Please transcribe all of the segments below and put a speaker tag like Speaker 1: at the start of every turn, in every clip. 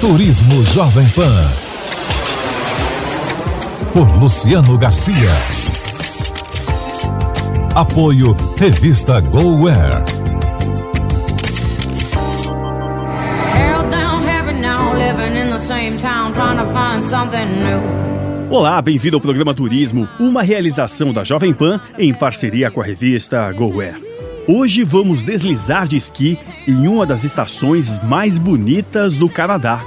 Speaker 1: Turismo Jovem Pan. Por Luciano Garcia. Apoio Revista GoWare.
Speaker 2: Olá, bem-vindo ao programa Turismo, uma realização da Jovem Pan em parceria com a revista GoWare. Hoje vamos deslizar de esqui em uma das estações mais bonitas do Canadá,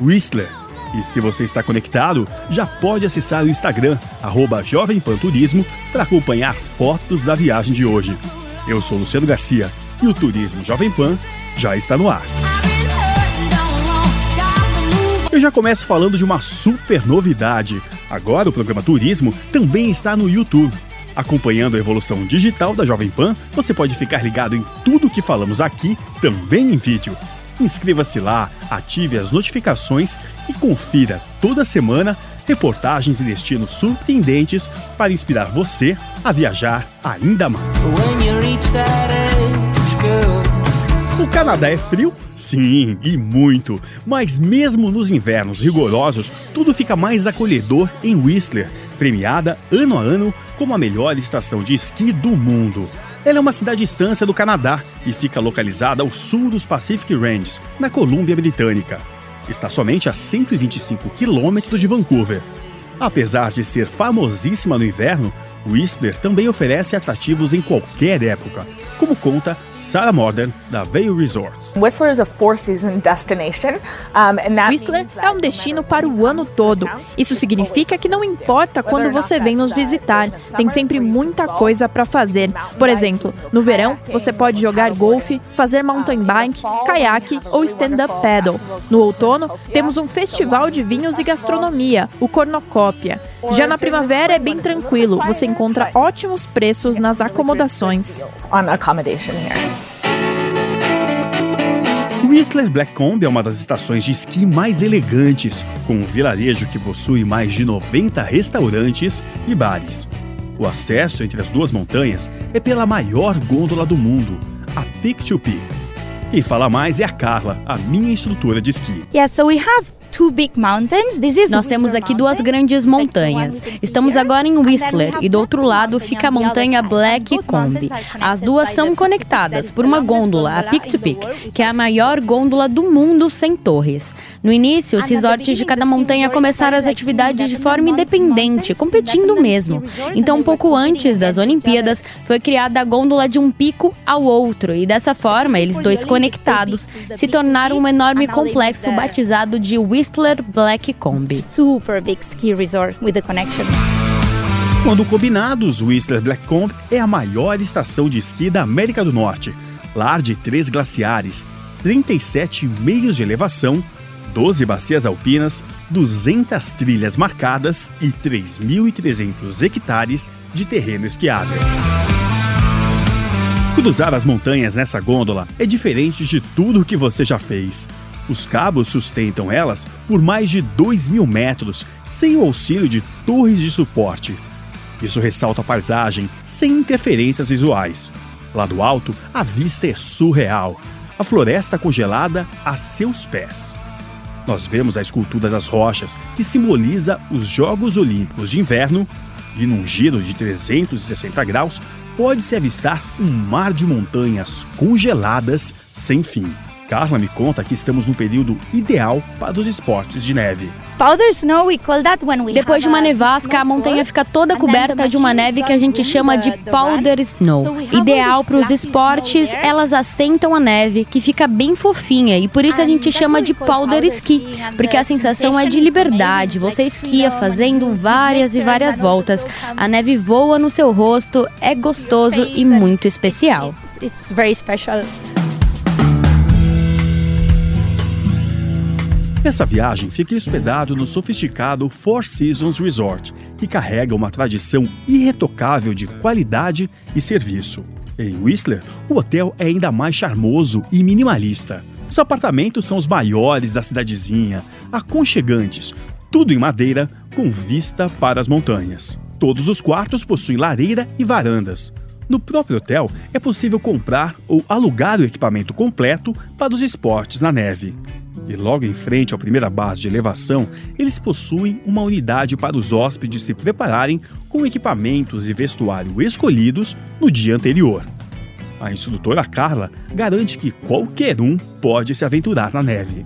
Speaker 2: Whistler. E se você está conectado, já pode acessar o Instagram, arroba Jovem Pan Turismo, para acompanhar fotos da viagem de hoje. Eu sou Luciano Garcia e o Turismo Jovem Pan já está no ar. Eu já começo falando de uma super novidade. Agora o programa Turismo também está no YouTube. Acompanhando a evolução digital da Jovem Pan, você pode ficar ligado em tudo que falamos aqui, também em vídeo. Inscreva-se lá, ative as notificações e confira toda semana reportagens e destinos surpreendentes para inspirar você a viajar ainda mais. O Canadá é frio? Sim, e muito. Mas mesmo nos invernos rigorosos, tudo fica mais acolhedor em Whistler, premiada ano a ano como a melhor estação de esqui do mundo. Ela é uma cidade-estância do Canadá e fica localizada ao sul dos Pacific Ranges, na Colômbia Britânica. Está somente a 125 quilômetros de Vancouver. Apesar de ser famosíssima no inverno, Whistler também oferece atrativos em qualquer época, como conta Sarah Modern, da Vail Resorts.
Speaker 3: Whistler é um destino para o ano todo. Isso significa que não importa quando você vem nos visitar, tem sempre muita coisa para fazer. Por exemplo, no verão, você pode jogar golfe, fazer mountain bike, caiaque ou stand-up paddle. No outono, temos um festival de vinhos e gastronomia, o Cornocópia. Já na primavera é bem tranquilo, você encontra ótimos preços nas acomodações.
Speaker 2: Whistler Blackcomb é uma das estações de esqui mais elegantes, com um vilarejo que possui mais de 90 restaurantes e bares. O acesso entre as duas montanhas é pela maior gôndola do mundo, a Peak to Peak. Quem fala mais é a Carla, a minha instrutora de esqui.
Speaker 4: Yeah, so we have
Speaker 5: nós temos aqui duas grandes montanhas. Estamos agora em Whistler e do outro lado fica a montanha Black Combe. As duas são conectadas por uma gôndola, a Peak to Peak, que é a maior gôndola do mundo sem torres. No início, os resorts de cada montanha começaram as atividades de forma independente, competindo mesmo. Então, um pouco antes das Olimpíadas, foi criada a gôndola de um pico ao outro e dessa forma, eles dois conectados se tornaram um enorme complexo batizado de Whistler Whistler Black Combi.
Speaker 4: Super big ski resort with the connection.
Speaker 2: Quando combinados, Whistler Black Combi é a maior estação de esqui da América do Norte. Lar de três glaciares, 37 meios de elevação, 12 bacias alpinas, 200 trilhas marcadas e 3.300 hectares de terreno esquiável. Cruzar as montanhas nessa gôndola é diferente de tudo que você já fez. Os cabos sustentam elas por mais de 2 mil metros, sem o auxílio de torres de suporte. Isso ressalta a paisagem sem interferências visuais. Lá do alto, a vista é surreal. A floresta congelada a seus pés. Nós vemos a escultura das rochas, que simboliza os Jogos Olímpicos de Inverno, e num giro de 360 graus, pode-se avistar um mar de montanhas congeladas sem fim. Carla me conta que estamos no período ideal para os esportes de neve.
Speaker 5: Depois de uma nevasca, a montanha fica toda coberta de uma neve que a gente chama de powder snow. Ideal para os esportes, elas assentam a neve, que fica bem fofinha, e por isso a gente chama de powder ski, porque a sensação é de liberdade. Você esquia fazendo várias e várias voltas. A neve voa no seu rosto, é gostoso e muito especial.
Speaker 4: It's very special.
Speaker 2: Nessa viagem, fiquei hospedado no sofisticado Four Seasons Resort, que carrega uma tradição irretocável de qualidade e serviço. Em Whistler, o hotel é ainda mais charmoso e minimalista. Os apartamentos são os maiores da cidadezinha, aconchegantes, tudo em madeira, com vista para as montanhas. Todos os quartos possuem lareira e varandas. No próprio hotel, é possível comprar ou alugar o equipamento completo para os esportes na neve. E logo em frente à primeira base de elevação, eles possuem uma unidade para os hóspedes se prepararem com equipamentos e vestuário escolhidos no dia anterior. A instrutora Carla garante que qualquer um pode se aventurar na neve.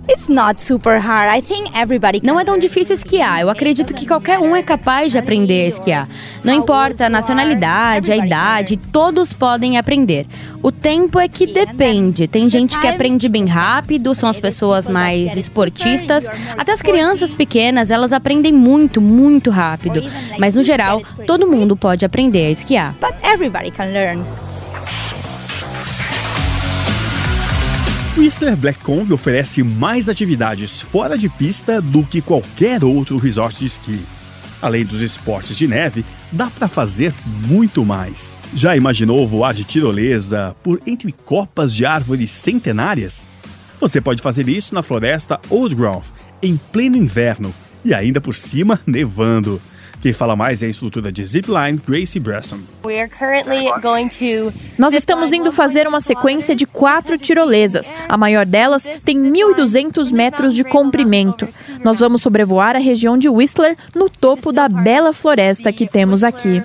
Speaker 5: Não é tão difícil esquiar. Eu acredito que qualquer um é capaz de aprender a esquiar. Não importa a nacionalidade, a idade, todos podem aprender. O tempo é que depende. Tem gente que aprende bem rápido, são as pessoas mais esportistas. Até as crianças pequenas, elas aprendem muito, muito rápido. Mas no geral, todo mundo pode aprender a esquiar. But everybody can learn.
Speaker 2: O Whistler Blackcomb oferece mais atividades fora de pista do que qualquer outro resort de esqui. Além dos esportes de neve, dá para fazer muito mais. Já imaginou voar de tirolesa por entre copas de árvores centenárias? Você pode fazer isso na floresta Old Grove, em pleno inverno, e ainda por cima nevando. Quem fala mais é a instrutora de Zipline, Gracie Bresson.
Speaker 3: Nós estamos indo fazer uma sequência de quatro tirolesas. A maior delas tem 1.200 metros de comprimento. Nós vamos sobrevoar a região de Whistler no topo da bela floresta que temos aqui.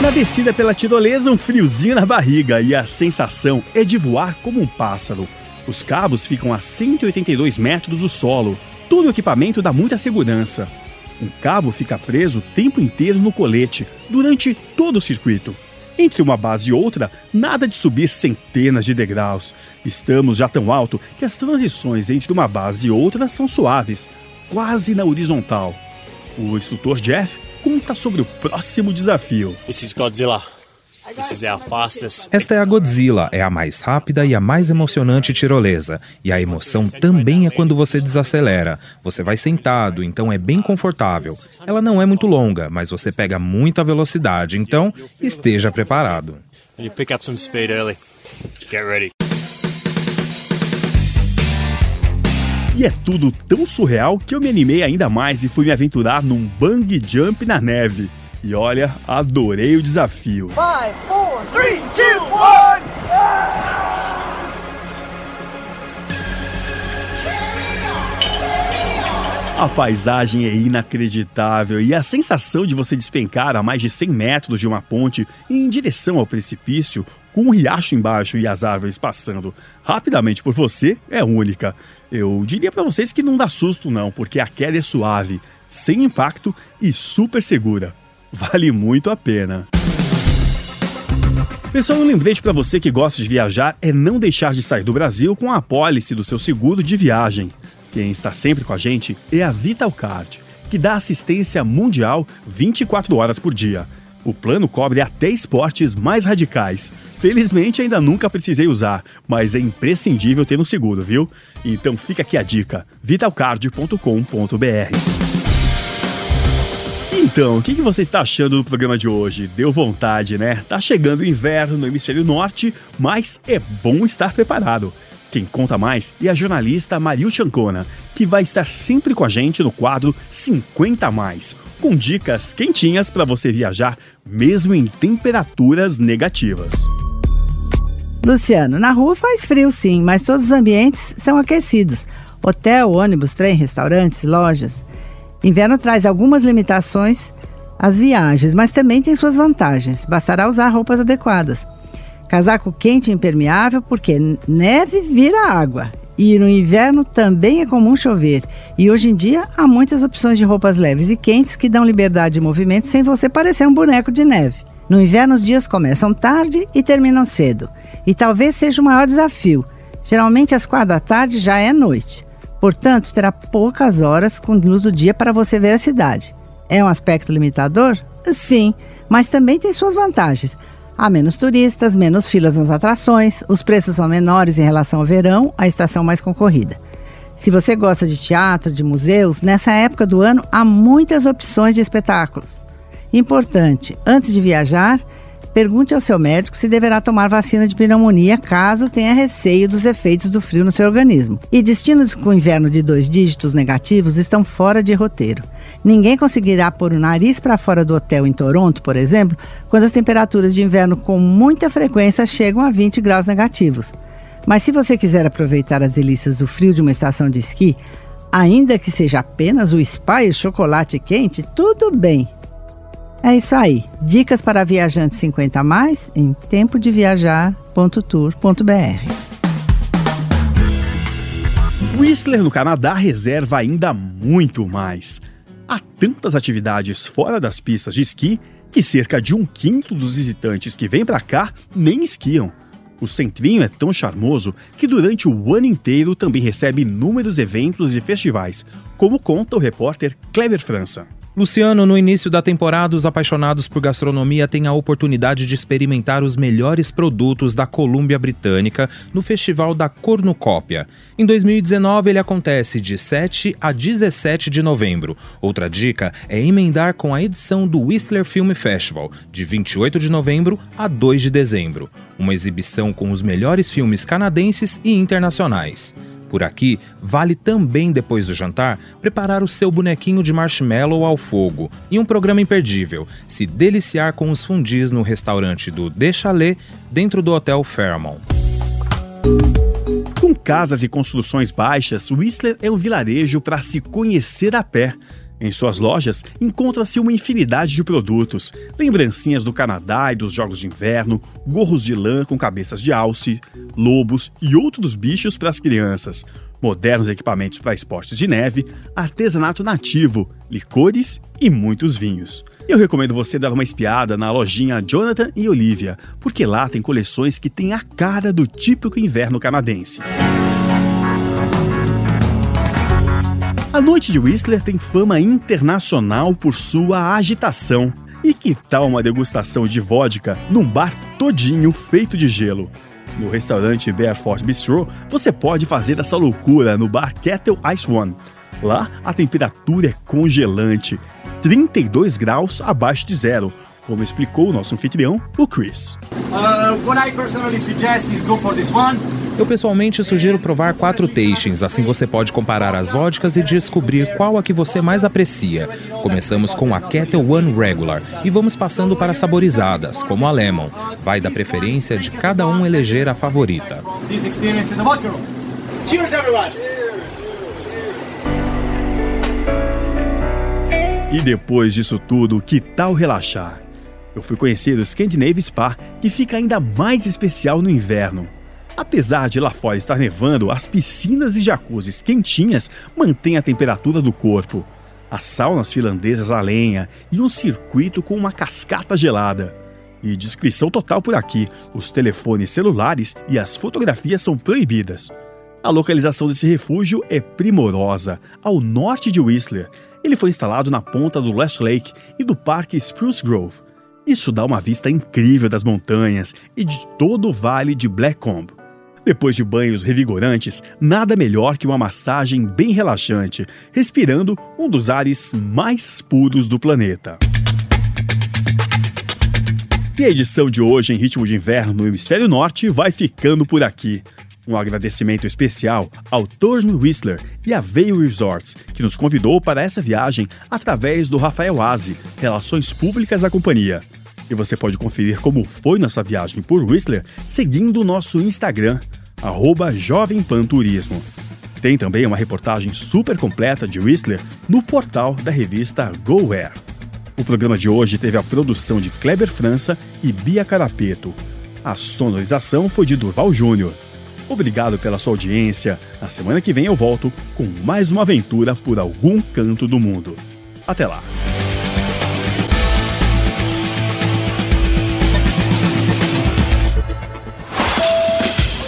Speaker 2: Na descida pela tirolesa, um friozinho na barriga e a sensação é de voar como um pássaro. Os cabos ficam a 182 metros do solo. Todo o equipamento dá muita segurança. Um cabo fica preso o tempo inteiro no colete, durante todo o circuito. Entre uma base e outra, nada de subir centenas de degraus. Estamos já tão alto que as transições entre uma base e outra são suaves, quase na horizontal. O instrutor Jeff conta sobre o próximo desafio.
Speaker 6: This is Godzilla. Esta é a Godzilla, é a mais rápida e a mais emocionante tirolesa. E a emoção também é quando você desacelera. Você vai sentado, então é bem confortável. Ela não é muito longa, mas você pega muita velocidade, então esteja preparado.
Speaker 2: E é tudo tão surreal que eu me animei ainda mais e fui me aventurar num bang jump na neve. E olha, adorei o desafio. Five, four, three, two, one. A paisagem é inacreditável e a sensação de você despencar a mais de 100 metros de uma ponte em direção ao precipício, com um riacho embaixo e as árvores passando rapidamente por você, é única. Eu diria para vocês que não dá susto não, porque a queda é suave, sem impacto e super segura vale muito a pena. Pessoal, um lembrete para você que gosta de viajar é não deixar de sair do Brasil com a apólice do seu seguro de viagem. Quem está sempre com a gente é a Vitalcard, que dá assistência mundial 24 horas por dia. O plano cobre até esportes mais radicais. Felizmente ainda nunca precisei usar, mas é imprescindível ter um seguro, viu? Então fica aqui a dica: vitalcard.com.br. Então, o que, que você está achando do programa de hoje? Deu vontade, né? Tá chegando o inverno no hemisfério norte, mas é bom estar preparado. Quem conta mais é a jornalista Maril Chancona, que vai estar sempre com a gente no quadro 50 mais, com dicas quentinhas para você viajar mesmo em temperaturas negativas.
Speaker 7: Luciano, na rua faz frio sim, mas todos os ambientes são aquecidos. Hotel, ônibus, trem, restaurantes, lojas. Inverno traz algumas limitações às viagens, mas também tem suas vantagens. Bastará usar roupas adequadas. Casaco quente e impermeável, porque neve vira água. E no inverno também é comum chover. E hoje em dia há muitas opções de roupas leves e quentes que dão liberdade de movimento sem você parecer um boneco de neve. No inverno os dias começam tarde e terminam cedo. E talvez seja o maior desafio. Geralmente às quatro da tarde já é noite. Portanto, terá poucas horas com luz do dia para você ver a cidade. É um aspecto limitador? Sim, mas também tem suas vantagens. Há menos turistas, menos filas nas atrações, os preços são menores em relação ao verão, a estação mais concorrida. Se você gosta de teatro, de museus, nessa época do ano há muitas opções de espetáculos. Importante, antes de viajar, pergunte ao seu médico se deverá tomar vacina de pneumonia caso tenha receio dos efeitos do frio no seu organismo. E destinos com inverno de dois dígitos negativos estão fora de roteiro. Ninguém conseguirá pôr o nariz para fora do hotel em Toronto, por exemplo, quando as temperaturas de inverno com muita frequência chegam a 20 graus negativos. Mas se você quiser aproveitar as delícias do frio de uma estação de esqui, ainda que seja apenas o spa e o chocolate quente, tudo bem. É isso aí. Dicas para viajantes 50 a mais em tempodeviajar.tour.br.
Speaker 2: Whistler, no Canadá, reserva ainda muito mais. Há tantas atividades fora das pistas de esqui que cerca de um quinto dos visitantes que vêm para cá nem esquiam. O centrinho é tão charmoso que durante o ano inteiro também recebe inúmeros eventos e festivais, como conta o repórter Kleber França.
Speaker 6: Luciano, no início da temporada, os apaixonados por gastronomia têm a oportunidade de experimentar os melhores produtos da Colômbia Britânica no Festival da Cornucópia. Em 2019, ele acontece de 7 a 17 de novembro. Outra dica é emendar com a edição do Whistler Film Festival, de 28 de novembro a 2 de dezembro. Uma exibição com os melhores filmes canadenses e internacionais. Por aqui, vale também, depois do jantar, preparar o seu bonequinho de marshmallow ao fogo e um programa imperdível, se deliciar com os fundis no restaurante do De Chalet, dentro do Hotel Fairmont.
Speaker 2: Com casas e construções baixas, Whistler é um vilarejo para se conhecer a pé. Em suas lojas encontra-se uma infinidade de produtos, lembrancinhas do Canadá e dos Jogos de Inverno, gorros de lã com cabeças de alce, lobos e outros bichos para as crianças, modernos equipamentos para esportes de neve, artesanato nativo, licores e muitos vinhos. Eu recomendo você dar uma espiada na lojinha Jonathan e Olivia, porque lá tem coleções que têm a cara do típico inverno canadense. A noite de Whistler tem fama internacional por sua agitação. E que tal uma degustação de vodka num bar todinho feito de gelo? No restaurante Bearfort Bistro, você pode fazer essa loucura no bar Kettle Ice One. Lá, a temperatura é congelante, 32 graus abaixo de zero, como explicou o nosso anfitrião, o Chris. Uh,
Speaker 6: Eu pessoalmente sugiro provar quatro tastings, assim você pode comparar as vodkas e descobrir qual a que você mais aprecia. Começamos com a Kettle One Regular e vamos passando para saborizadas, como a Lemon. Vai da preferência de cada um eleger a favorita. Cheers, everyone!
Speaker 2: E depois disso tudo, que tal relaxar? Eu fui conhecer o Scandinavia Spa, que fica ainda mais especial no inverno. Apesar de lá fora estar nevando, as piscinas e jacuzzis quentinhas mantêm a temperatura do corpo. As saunas finlandesas a lenha e um circuito com uma cascata gelada. E descrição total por aqui: os telefones celulares e as fotografias são proibidas. A localização desse refúgio é primorosa, ao norte de Whistler. Ele foi instalado na ponta do Last Lake e do Parque Spruce Grove, isso dá uma vista incrível das montanhas e de todo o vale de Blackcomb. Depois de banhos revigorantes, nada melhor que uma massagem bem relaxante, respirando um dos ares mais puros do planeta. E a edição de hoje, em ritmo de inverno no hemisfério norte, vai ficando por aqui. Um agradecimento especial ao Tourism Whistler e a Veil Resorts, que nos convidou para essa viagem através do Rafael Aze, Relações Públicas da companhia. E você pode conferir como foi nossa viagem por Whistler seguindo o nosso Instagram, arroba Jovem Pan Turismo. Tem também uma reportagem super completa de Whistler no portal da revista GoWare. O programa de hoje teve a produção de Kleber França e Bia Carapeto. A sonorização foi de Durval Júnior. Obrigado pela sua audiência. Na semana que vem eu volto com mais uma aventura por algum canto do mundo. Até lá!